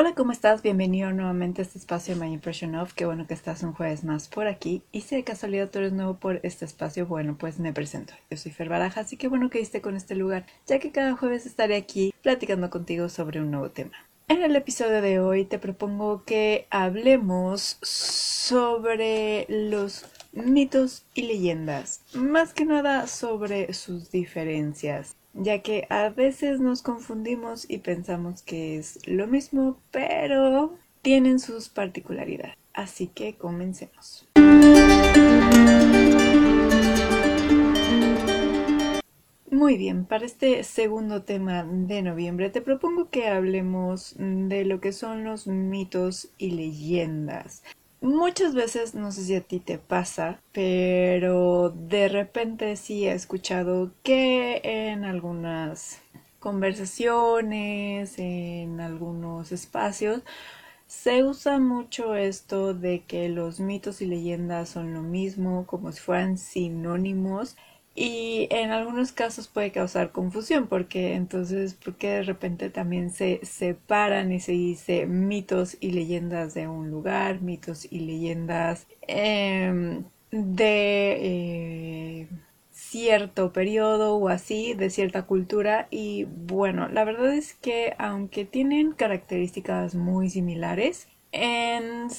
Hola, ¿cómo estás? Bienvenido nuevamente a este espacio My Impression Of. Qué bueno que estás un jueves más por aquí. Y si de casualidad tú eres nuevo por este espacio, bueno, pues me presento. Yo soy Fer Baraja, así que bueno que diste con este lugar, ya que cada jueves estaré aquí platicando contigo sobre un nuevo tema. En el episodio de hoy te propongo que hablemos sobre los mitos y leyendas, más que nada sobre sus diferencias ya que a veces nos confundimos y pensamos que es lo mismo, pero tienen sus particularidades. Así que comencemos. Muy bien, para este segundo tema de noviembre te propongo que hablemos de lo que son los mitos y leyendas. Muchas veces, no sé si a ti te pasa, pero de repente sí he escuchado que en algunas conversaciones, en algunos espacios, se usa mucho esto de que los mitos y leyendas son lo mismo, como si fueran sinónimos y en algunos casos puede causar confusión porque entonces, porque de repente también se separan y se dice mitos y leyendas de un lugar, mitos y leyendas em, de eh, cierto periodo o así, de cierta cultura y bueno, la verdad es que aunque tienen características muy similares, en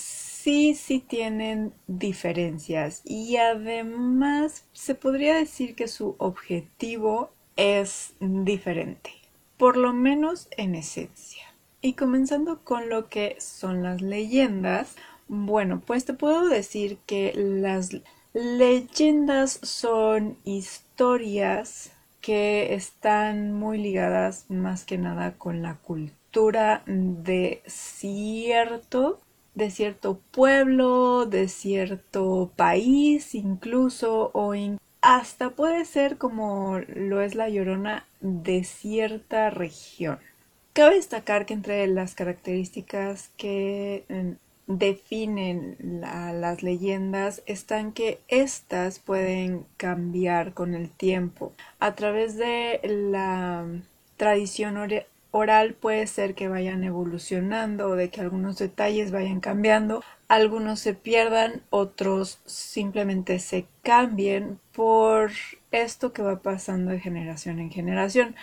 sí, sí tienen diferencias y además se podría decir que su objetivo es diferente, por lo menos en esencia. Y comenzando con lo que son las leyendas, bueno, pues te puedo decir que las leyendas son historias que están muy ligadas más que nada con la cultura de cierto de cierto pueblo, de cierto país incluso, o hasta puede ser como lo es la llorona de cierta región. Cabe destacar que entre las características que mm, definen las leyendas están que éstas pueden cambiar con el tiempo a través de la tradición oral puede ser que vayan evolucionando o de que algunos detalles vayan cambiando, algunos se pierdan, otros simplemente se cambien por esto que va pasando de generación en generación,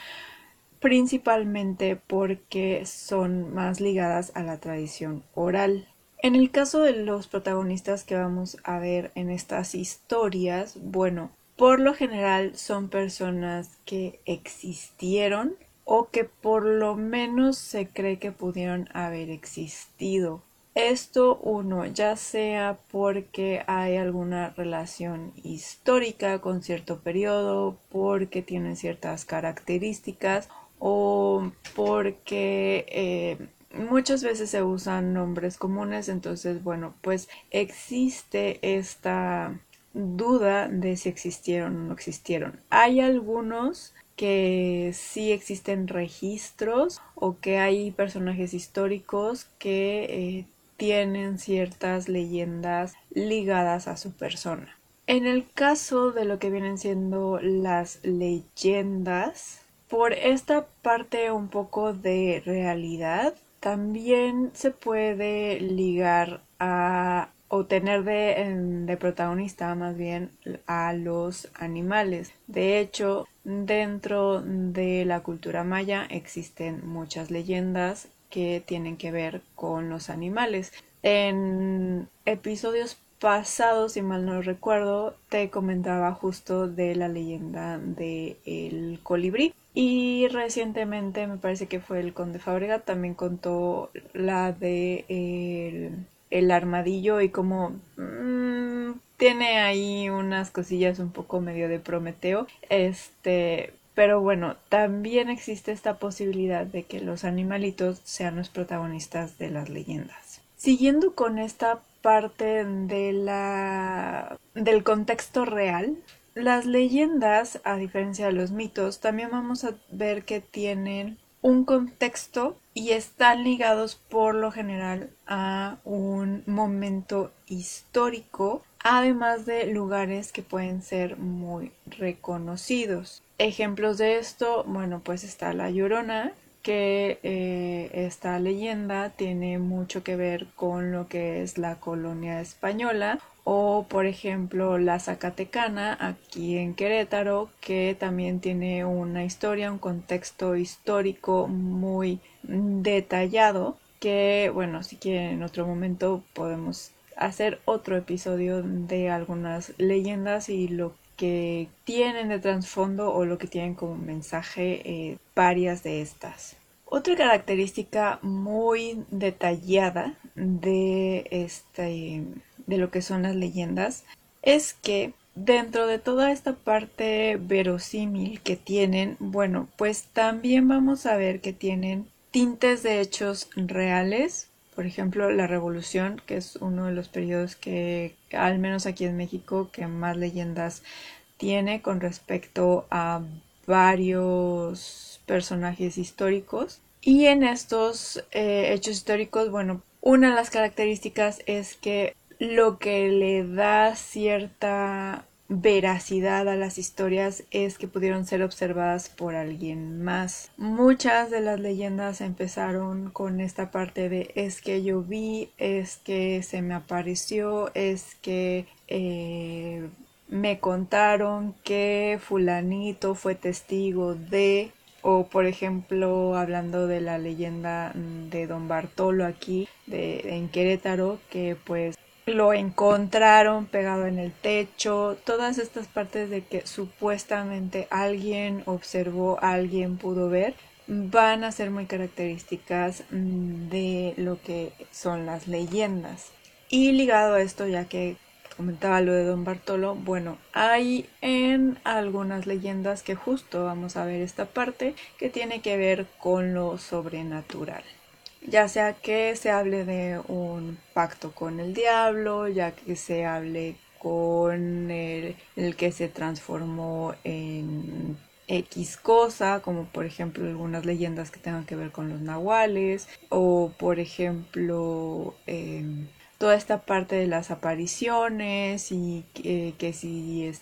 principalmente porque son más ligadas a la tradición oral. En el caso de los protagonistas que vamos a ver en estas historias, bueno, por lo general son personas que existieron o que por lo menos se cree que pudieron haber existido. Esto uno, ya sea porque hay alguna relación histórica con cierto periodo, porque tienen ciertas características o porque eh, muchas veces se usan nombres comunes, entonces bueno, pues existe esta duda de si existieron o no existieron. Hay algunos que sí existen registros o que hay personajes históricos que eh, tienen ciertas leyendas ligadas a su persona. En el caso de lo que vienen siendo las leyendas, por esta parte un poco de realidad, también se puede ligar a o tener de, de, protagonista más bien a los animales. De hecho, dentro de la cultura maya existen muchas leyendas que tienen que ver con los animales. En episodios pasados, si mal no recuerdo, te comentaba justo de la leyenda del el colibrí. Y recientemente me parece que fue el conde Fábrega, también contó la de el el armadillo y como mm, tiene ahí unas cosillas un poco medio de Prometeo. Este, pero bueno, también existe esta posibilidad de que los animalitos sean los protagonistas de las leyendas. Siguiendo con esta parte de la del contexto real, las leyendas, a diferencia de los mitos, también vamos a ver que tienen un contexto y están ligados por lo general a un momento histórico, además de lugares que pueden ser muy reconocidos. Ejemplos de esto, bueno, pues está La Llorona, que eh, esta leyenda tiene mucho que ver con lo que es la colonia española o por ejemplo la Zacatecana aquí en Querétaro que también tiene una historia, un contexto histórico muy detallado que bueno si quieren en otro momento podemos hacer otro episodio de algunas leyendas y lo que tienen de trasfondo o lo que tienen como mensaje eh, varias de estas. Otra característica muy detallada de este de lo que son las leyendas es que dentro de toda esta parte verosímil que tienen, bueno, pues también vamos a ver que tienen tintes de hechos reales por ejemplo, la Revolución, que es uno de los periodos que, al menos aquí en México, que más leyendas tiene con respecto a varios personajes históricos. Y en estos eh, hechos históricos, bueno, una de las características es que lo que le da cierta veracidad a las historias es que pudieron ser observadas por alguien más. Muchas de las leyendas empezaron con esta parte de es que yo vi, es que se me apareció, es que eh, me contaron que fulanito fue testigo de o por ejemplo hablando de la leyenda de don Bartolo aquí de, en Querétaro que pues lo encontraron pegado en el techo, todas estas partes de que supuestamente alguien observó, alguien pudo ver, van a ser muy características mm, de lo que son las leyendas. Y ligado a esto, ya que comentaba lo de Don Bartolo, bueno, hay en algunas leyendas que justo vamos a ver esta parte que tiene que ver con lo sobrenatural ya sea que se hable de un pacto con el diablo, ya que se hable con el, que se transformó en X cosa, como por ejemplo algunas leyendas que tengan que ver con los nahuales, o por ejemplo em, toda esta parte de las apariciones y que si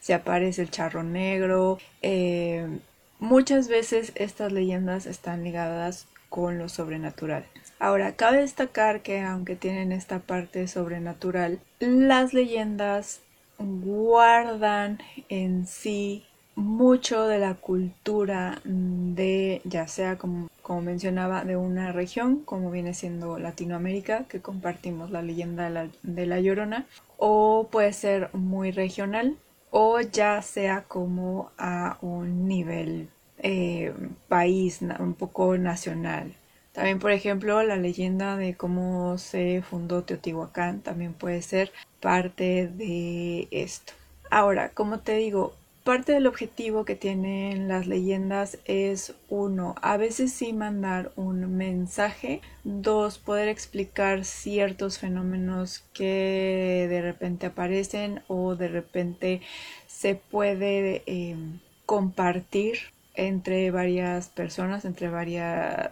se aparece el charro negro. Em, muchas veces estas leyendas están ligadas con lo sobrenatural. Ahora, cabe destacar que aunque tienen esta parte sobrenatural, las leyendas guardan en sí mucho de la cultura de, ya sea como, como mencionaba, de una región, como viene siendo Latinoamérica, que compartimos la leyenda de la, de la Llorona, o puede ser muy regional, o ya sea como a un nivel eh, país, un poco nacional. También, por ejemplo, la leyenda de cómo se fundó Teotihuacán también puede ser parte de esto. Ahora, como te digo, parte del objetivo que tienen las leyendas es uno, a veces sí mandar un mensaje, dos, poder explicar ciertos fenómenos que de repente aparecen o de repente se puede eh, compartir entre varias personas, entre varias,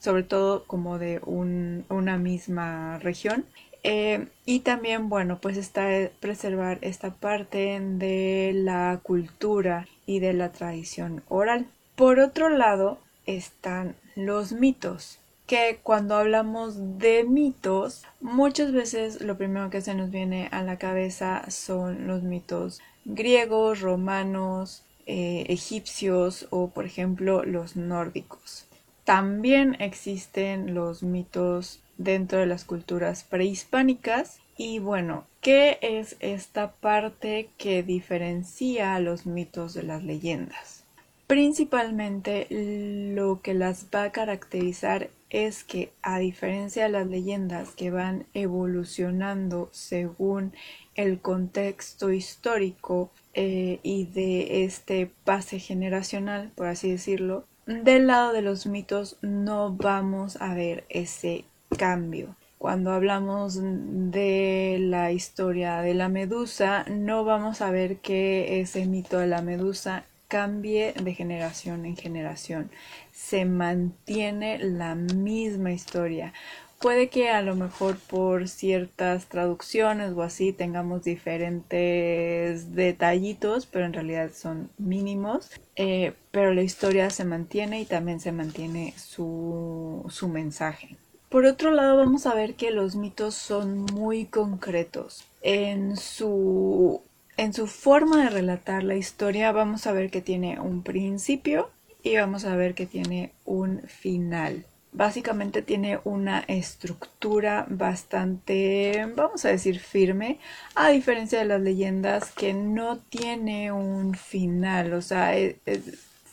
sobre todo como de una misma región. Eh, y también, bueno, pues está preservar esta parte de la cultura y de la tradición oral. Por otro lado, están los mitos, que cuando hablamos de mitos, muchas veces lo primero que se nos viene a la cabeza son los mitos griegos, romanos, eh, egipcios o por ejemplo los nórdicos. También existen los mitos dentro de las culturas prehispánicas y bueno, ¿qué es esta parte que diferencia a los mitos de las leyendas? Principalmente lo que las va a caracterizar es que a diferencia de las leyendas que van evolucionando según el contexto histórico eh, y de este pase generacional, por así decirlo, del lado de los mitos no vamos a ver ese cambio. Cuando hablamos de la historia de la medusa, no vamos a ver que ese mito de la medusa cambie de generación en generación. Se mantiene la misma historia. Puede que a lo mejor por ciertas traducciones o así tengamos diferentes detallitos, pero en realidad son mínimos. Eh, pero la historia se mantiene y también se mantiene su, su mensaje. Por otro lado, vamos a ver que los mitos son muy concretos. En su, en su forma de relatar la historia, vamos a ver que tiene un principio y vamos a ver que tiene un final básicamente tiene una estructura bastante, vamos a decir, firme, a diferencia de las leyendas que no tiene un final, o sea, e, e,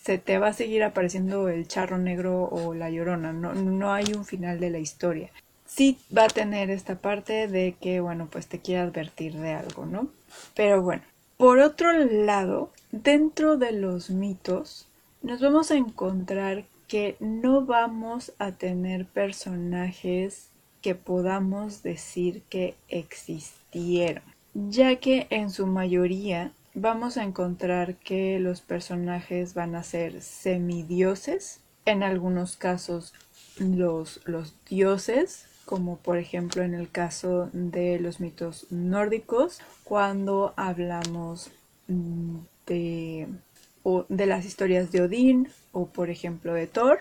se te va a seguir apareciendo el charro negro o la llorona, no, no hay un final de la historia. Sí va a tener esta parte de que, bueno, pues te quiere advertir de algo, ¿no? Pero bueno, por otro lado, dentro de los mitos, nos vamos a encontrar que no vamos a tener personajes que podamos decir que existieron, ya que en su mayoría vamos a encontrar que los personajes van a ser semidioses, en algunos casos los, los dioses, como por ejemplo en el caso de los mitos nórdicos, cuando hablamos mm, de o de las historias de Odín o por ejemplo de Thor.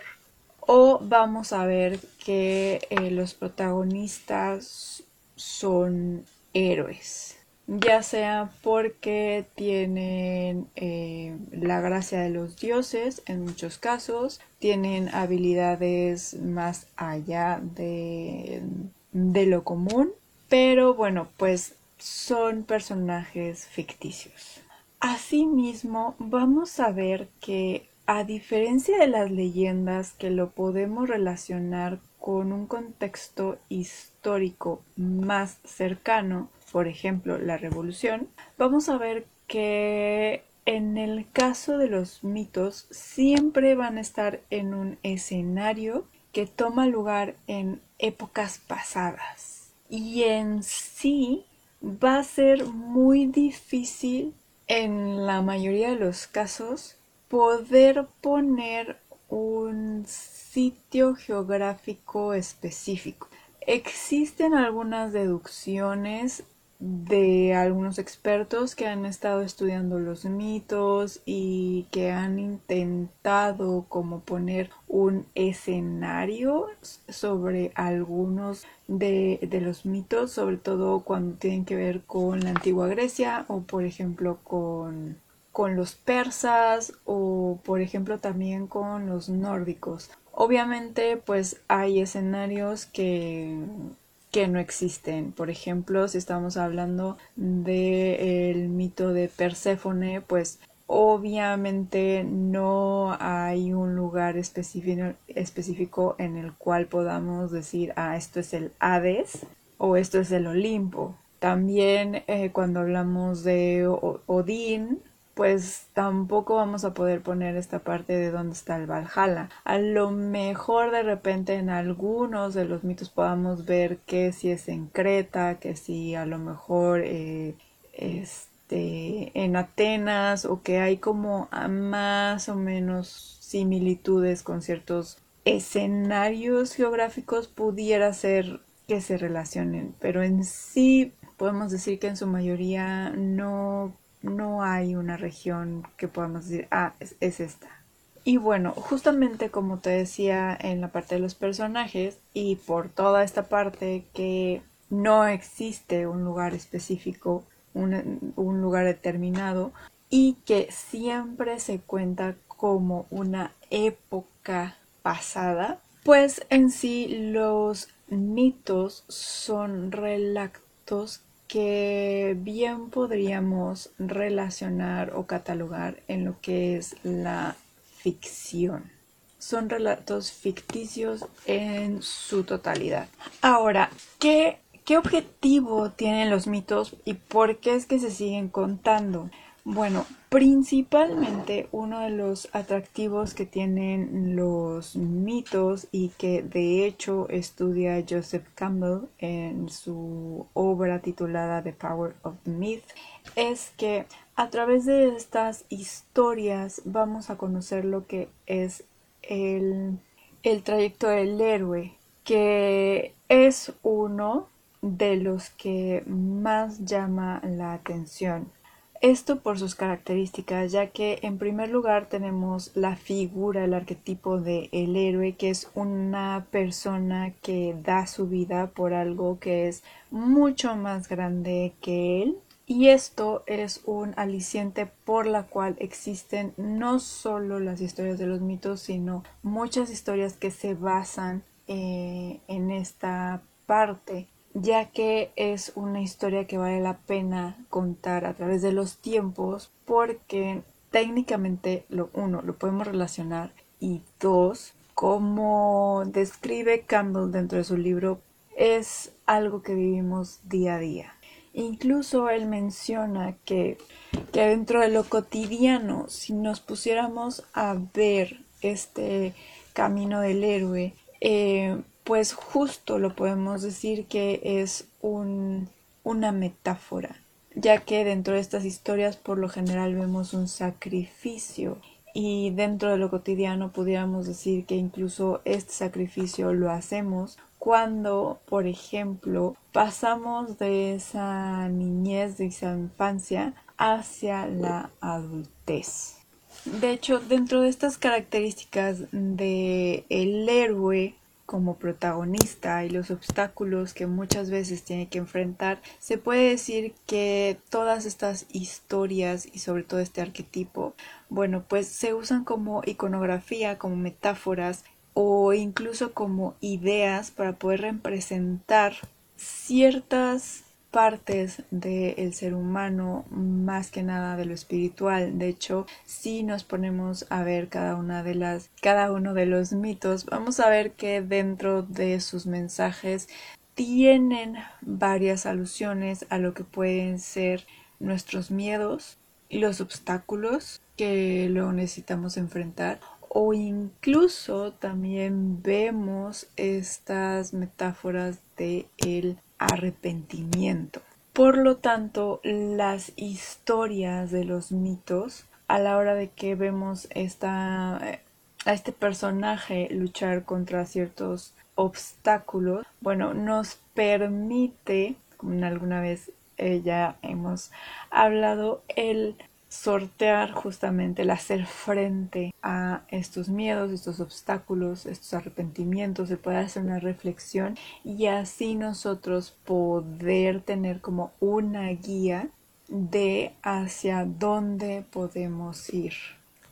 O vamos a ver que eh, los protagonistas son héroes, ya sea porque tienen eh, la gracia de los dioses en muchos casos, tienen habilidades más allá de, de lo común, pero bueno, pues son personajes ficticios. Asimismo, vamos a ver que, a diferencia de las leyendas que lo podemos relacionar con un contexto histórico más cercano, por ejemplo, la revolución, vamos a ver que en el caso de los mitos siempre van a estar en un escenario que toma lugar en épocas pasadas. Y en sí va a ser muy difícil en la mayoría de los casos poder poner un sitio geográfico específico. Existen algunas deducciones de algunos expertos que han estado estudiando los mitos y que han intentado como poner un escenario sobre algunos de, los mitos, sobre todo cuando tienen que ver con la antigua Grecia o por ejemplo con, con los persas o por ejemplo también con los nórdicos. Obviamente pues hay escenarios que que no existen. Por ejemplo, si estamos hablando del mito de Perséfone, pues obviamente no hay un lugar específico, en el cual podamos decir, ah, esto es el Hades o esto es el Olimpo. También eh, cuando hablamos de Odín, pues tampoco vamos a poder poner esta parte de dónde está el Valhalla. A lo mejor de repente en algunos de los mitos podamos ver que si es en Creta, que si a lo mejor eh, este, en Atenas o que hay como más o menos similitudes con ciertos escenarios geográficos pudiera ser que se relacionen, pero en sí podemos decir que en su mayoría no no hay una región que podamos decir, ah, es, esta. Y bueno, justamente como te decía en la parte de los personajes y por toda esta parte que no existe un lugar específico, un, un, lugar determinado y que siempre se cuenta como una época pasada, pues en sí los mitos son relatos que bien podríamos relacionar o catalogar en lo que es la ficción. Son relatos ficticios en su totalidad. Ahora, ¿qué, qué objetivo tienen los mitos y por qué es que se siguen contando? Bueno, principalmente uno de los atractivos que tienen los mitos y que de hecho estudia Joseph Campbell en su obra titulada The Power of the Myth es que a través de estas historias vamos a conocer lo que es el, el trayecto del héroe que es uno de los que más llama la atención. Esto por sus características, ya que en primer lugar tenemos la figura, el arquetipo de el héroe, que es una persona que da su vida por algo que es mucho más grande que él. Y esto es un aliciente por la cual existen no solo las historias de los mitos, sino muchas historias que se basan eh, en esta parte ya que es una historia que vale la pena contar a través de los tiempos porque técnicamente lo uno lo podemos relacionar y dos como describe Campbell dentro de su libro es algo que vivimos día a día. Incluso él menciona que, que dentro de lo cotidiano si nos pusiéramos a ver este camino del héroe eh, pues justo lo podemos decir que es un, una metáfora, ya que dentro de estas historias por lo general vemos un sacrificio y dentro de lo cotidiano pudiéramos decir que incluso este sacrificio lo hacemos cuando, por ejemplo, pasamos de esa niñez, de esa infancia, hacia la adultez. De hecho, dentro de estas características de el héroe como protagonista y los obstáculos que muchas veces tiene que enfrentar, se puede decir que todas estas historias y sobre todo este arquetipo, bueno, pues se usan como iconografía, como metáforas o incluso como ideas para poder representar ciertas partes del ser humano más que nada de lo espiritual. De hecho si nos ponemos a ver cada una de las cada uno de los mitos vamos a ver que dentro de sus mensajes tienen varias alusiones a lo que pueden ser nuestros miedos y los obstáculos que luego necesitamos enfrentar o incluso también vemos estas metáforas de el arrepentimiento. Por lo tanto, las historias de los mitos, a la hora de que vemos esta, eh, a este personaje luchar contra ciertos obstáculos, bueno, nos permite, como alguna vez ya hemos hablado, el sortear justamente el hacer frente a estos miedos, estos obstáculos, estos arrepentimientos, se puede hacer una reflexión y así nosotros poder tener como una guía de hacia dónde podemos ir.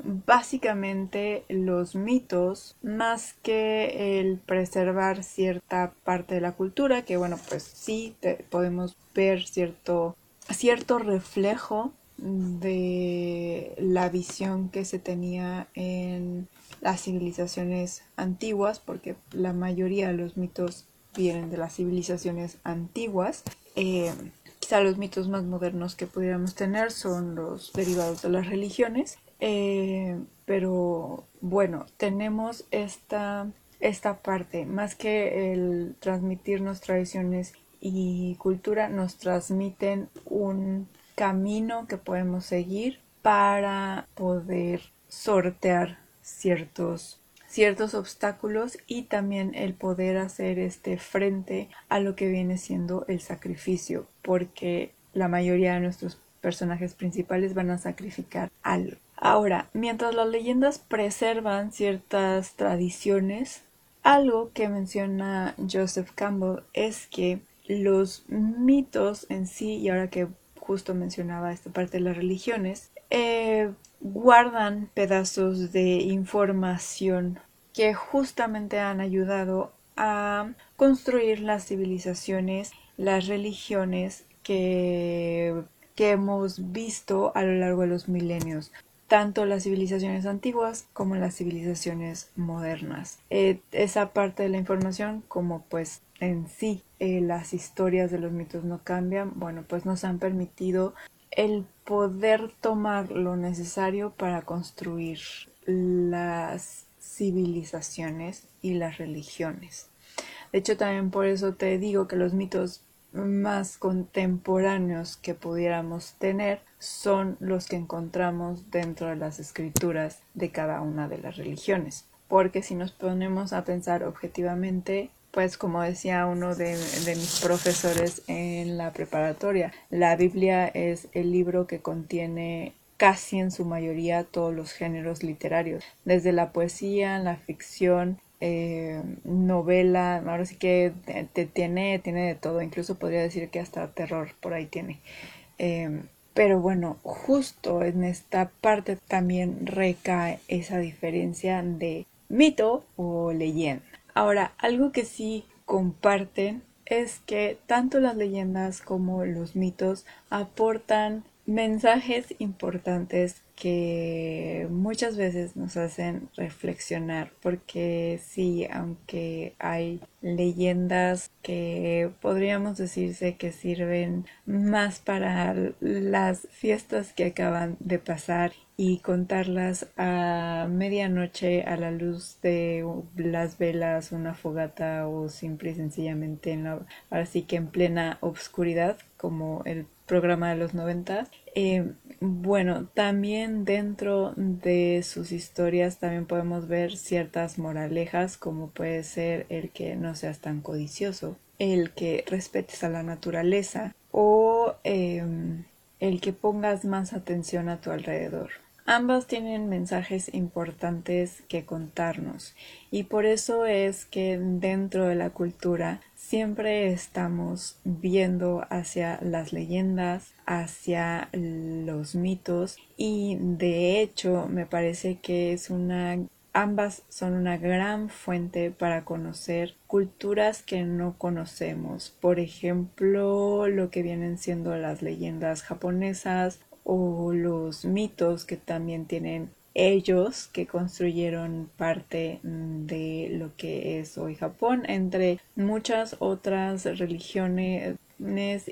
Básicamente los mitos, más que el preservar cierta parte de la cultura, que bueno, pues sí podemos ver cierto, cierto reflejo de la visión que se tenía en las civilizaciones antiguas, porque la mayoría de los mitos vienen de las civilizaciones antiguas. Eh, quizá los mitos más modernos que pudiéramos tener son los derivados de las religiones, eh, pero bueno, tenemos esta, esta parte, más que el transmitirnos tradiciones y cultura, nos transmiten un camino que podemos seguir para poder sortear ciertos ciertos obstáculos y también el poder hacer este frente a lo que viene siendo el sacrificio porque la mayoría de nuestros personajes principales van a sacrificar algo. Ahora, mientras las leyendas preservan ciertas tradiciones, algo que menciona Joseph Campbell es que los mitos en sí, y ahora que justo mencionaba esta parte de las religiones, eh, guardan pedazos de información que justamente han ayudado a construir las civilizaciones, las religiones que, que hemos visto a lo largo de los milenios tanto las civilizaciones antiguas como las civilizaciones modernas. Eh, esa parte de la información como pues en sí eh, las historias de los mitos no cambian, bueno pues nos han permitido el poder tomar lo necesario para construir las civilizaciones y las religiones. De hecho, también por eso te digo que los mitos más contemporáneos que pudiéramos tener son los que encontramos dentro de las escrituras de cada una de las religiones. Porque si nos ponemos a pensar objetivamente, pues como decía uno de, mis profesores en la preparatoria, la Biblia es el libro que contiene casi en su mayoría todos los géneros literarios, desde la poesía, la ficción, eh, novela, ahora sí que te, tiene, tiene de todo, incluso podría decir que hasta terror por ahí tiene. Em, pero bueno, justo en esta parte también recae esa diferencia de mito o leyenda. Ahora, algo que sí comparten es que tanto las leyendas como los mitos aportan mensajes importantes que muchas veces nos hacen reflexionar porque sí, aunque hay leyendas que podríamos decirse que sirven más para las fiestas que acaban de pasar y contarlas a medianoche a la luz de las velas, una fogata o simple y sencillamente en la, ahora sí que en plena obscuridad como el programa de los 90. Eh, bueno, también dentro de sus historias también podemos ver ciertas moralejas como puede ser el que no seas tan codicioso, el que respetes a la naturaleza o em, el que pongas más atención a tu alrededor. Ambas tienen mensajes importantes que contarnos y por eso es que dentro de la cultura siempre estamos viendo hacia las leyendas, hacia los mitos y de hecho me parece que es una ambas son una gran fuente para conocer culturas que no conocemos. Por ejemplo, lo que vienen siendo las leyendas japonesas o los mitos que también tienen ellos que construyeron parte mm, de lo que es hoy Japón entre muchas otras religiones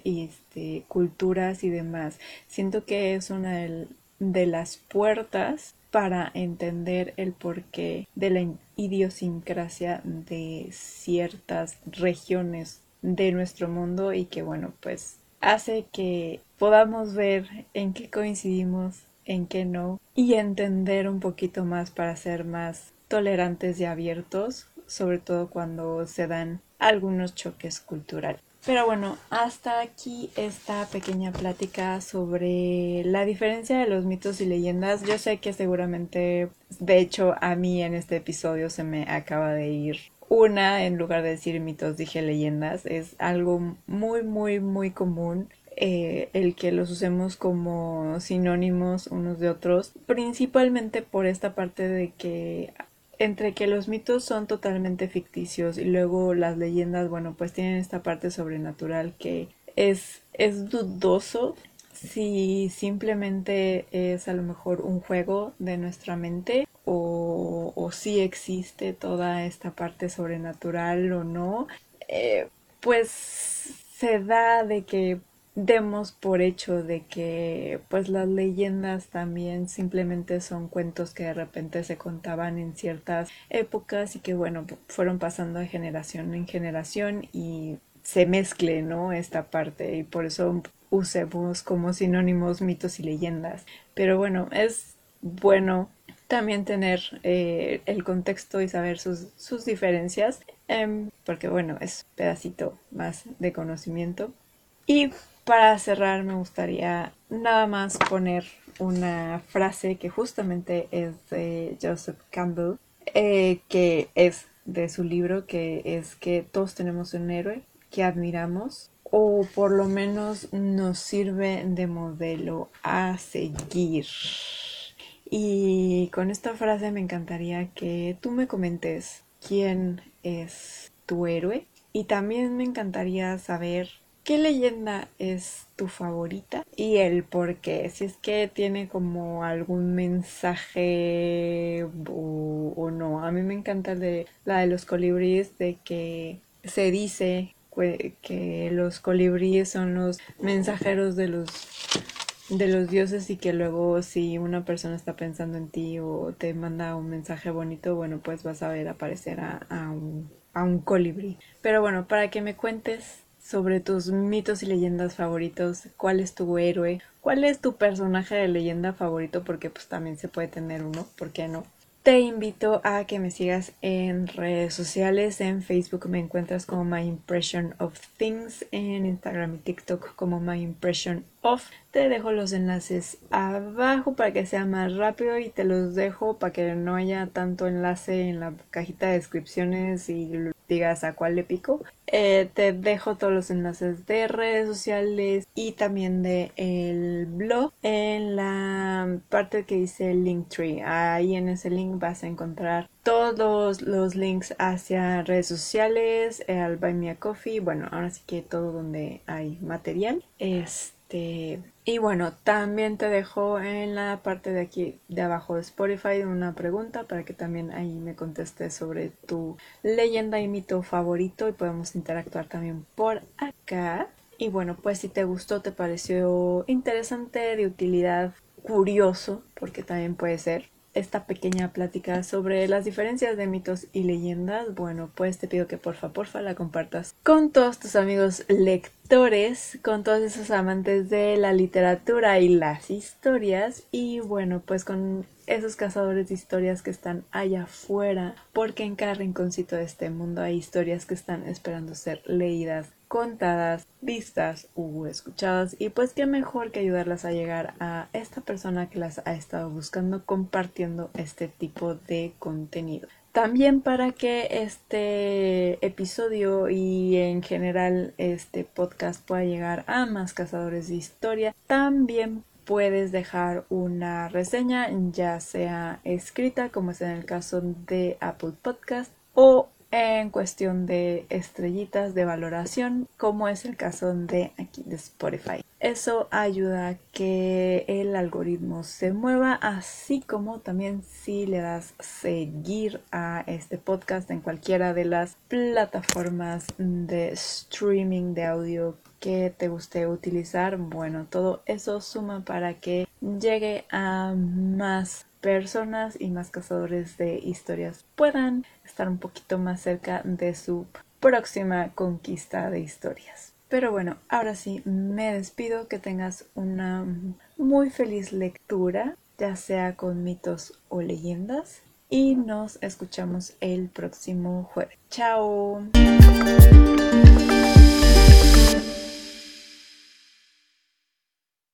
y este, culturas y demás. Siento que es una de, de las puertas para entender el porqué de la idiosincrasia de ciertas regiones de nuestro mundo y que bueno pues hace que podamos ver en qué coincidimos, en qué no, y entender un poquito más para ser más tolerantes y abiertos, sobre todo cuando se dan algunos choques culturales. Pero bueno, hasta aquí esta pequeña plática sobre la diferencia de los mitos y leyendas. Yo sé que seguramente, de hecho, a mí en este episodio se me acaba de ir una, en lugar de decir mitos, dije leyendas. Es algo muy, muy, muy común eh, el que los usemos como sinónimos unos de otros, principalmente por esta parte de que entre que los mitos son totalmente ficticios y luego las leyendas, bueno, pues tienen esta parte sobrenatural que es, es dudoso si simplemente es a lo mejor un juego de nuestra mente o, si existe toda esta parte sobrenatural o no, eh, pues se da de que demos por hecho de que pues las leyendas también simplemente son cuentos que de repente se contaban en ciertas épocas y que bueno fueron pasando de generación en generación y se mezcle no esta parte y por eso usemos como sinónimos mitos y leyendas. Pero bueno es bueno también tener eh, el contexto y saber sus, sus diferencias em, porque bueno es pedacito más de conocimiento y para cerrar me gustaría nada más poner una frase que justamente es de Joseph Campbell, eh, que es de su libro, que es que todos tenemos un héroe que admiramos o por lo menos nos sirve de modelo a seguir. Y con esta frase me encantaría que tú me comentes quién es tu héroe y también me encantaría saber ¿Qué leyenda es tu favorita? Y el por qué. Si es que tiene como algún mensaje o, no. A mí me encanta la de los colibríes, de que se dice que los colibríes son los mensajeros de los de los dioses y que luego si una persona está pensando en ti o te manda un mensaje bonito, bueno, pues vas a ver aparecer a, un, a un colibrí. Pero bueno, para que me cuentes sobre tus mitos y leyendas favoritos, cuál es tu héroe, cuál es tu personaje de leyenda favorito, porque pues también se puede tener uno, ¿por qué no? Te invito a que me sigas en redes sociales. En Facebook me encuentras como My Impression of Things. En Instagram y TikTok como My Impression of. Te dejo los enlaces abajo para que sea más rápido y te los dejo para que no haya tanto enlace en la cajita de descripciones y digas a cuál le pico. Eh, te dejo todos los enlaces de redes sociales y también de el blog en la parte que dice Linktree. Ahí en ese link vas a encontrar todos los links hacia redes sociales, al Buy Me a Coffee, bueno, ahora sí que todo donde hay material. Este, y bueno, también te dejo en la parte de aquí de abajo de Spotify una pregunta para que también ahí me contestes sobre tu leyenda y mito favorito y podemos interactuar también por acá. Y bueno, pues si te gustó, te pareció interesante, de utilidad, curioso, porque también puede ser, esta pequeña plática sobre las diferencias de mitos y leyendas, bueno, pues te pido que porfa, porfa la compartas con todos tus amigos lectores, con todos esos amantes de la literatura y las historias. Y bueno, pues con esos cazadores de historias que están allá afuera, porque en cada rinconcito de este mundo hay historias que están esperando ser leídas contadas, vistas u escuchadas y pues qué mejor que ayudarlas a llegar a esta persona que las ha estado buscando compartiendo este tipo de contenido. También para que este episodio y en general este podcast pueda llegar a más cazadores de historia, también puedes dejar una reseña ya sea escrita como es en el caso de Apple Podcast o en cuestión de estrellitas de valoración, como es el caso de aquí de Spotify. Eso ayuda a que el algoritmo se mueva, así como también si le das seguir a este podcast en cualquiera de las plataformas de streaming de audio que te guste utilizar. Bueno, todo eso suma para que llegue a más personas y más cazadores de historias puedan estar un poquito más cerca de su próxima conquista de historias. Pero bueno, ahora sí, me despido, que tengas una muy feliz lectura, ya sea con mitos o leyendas, y nos escuchamos el próximo jueves. ¡Chao!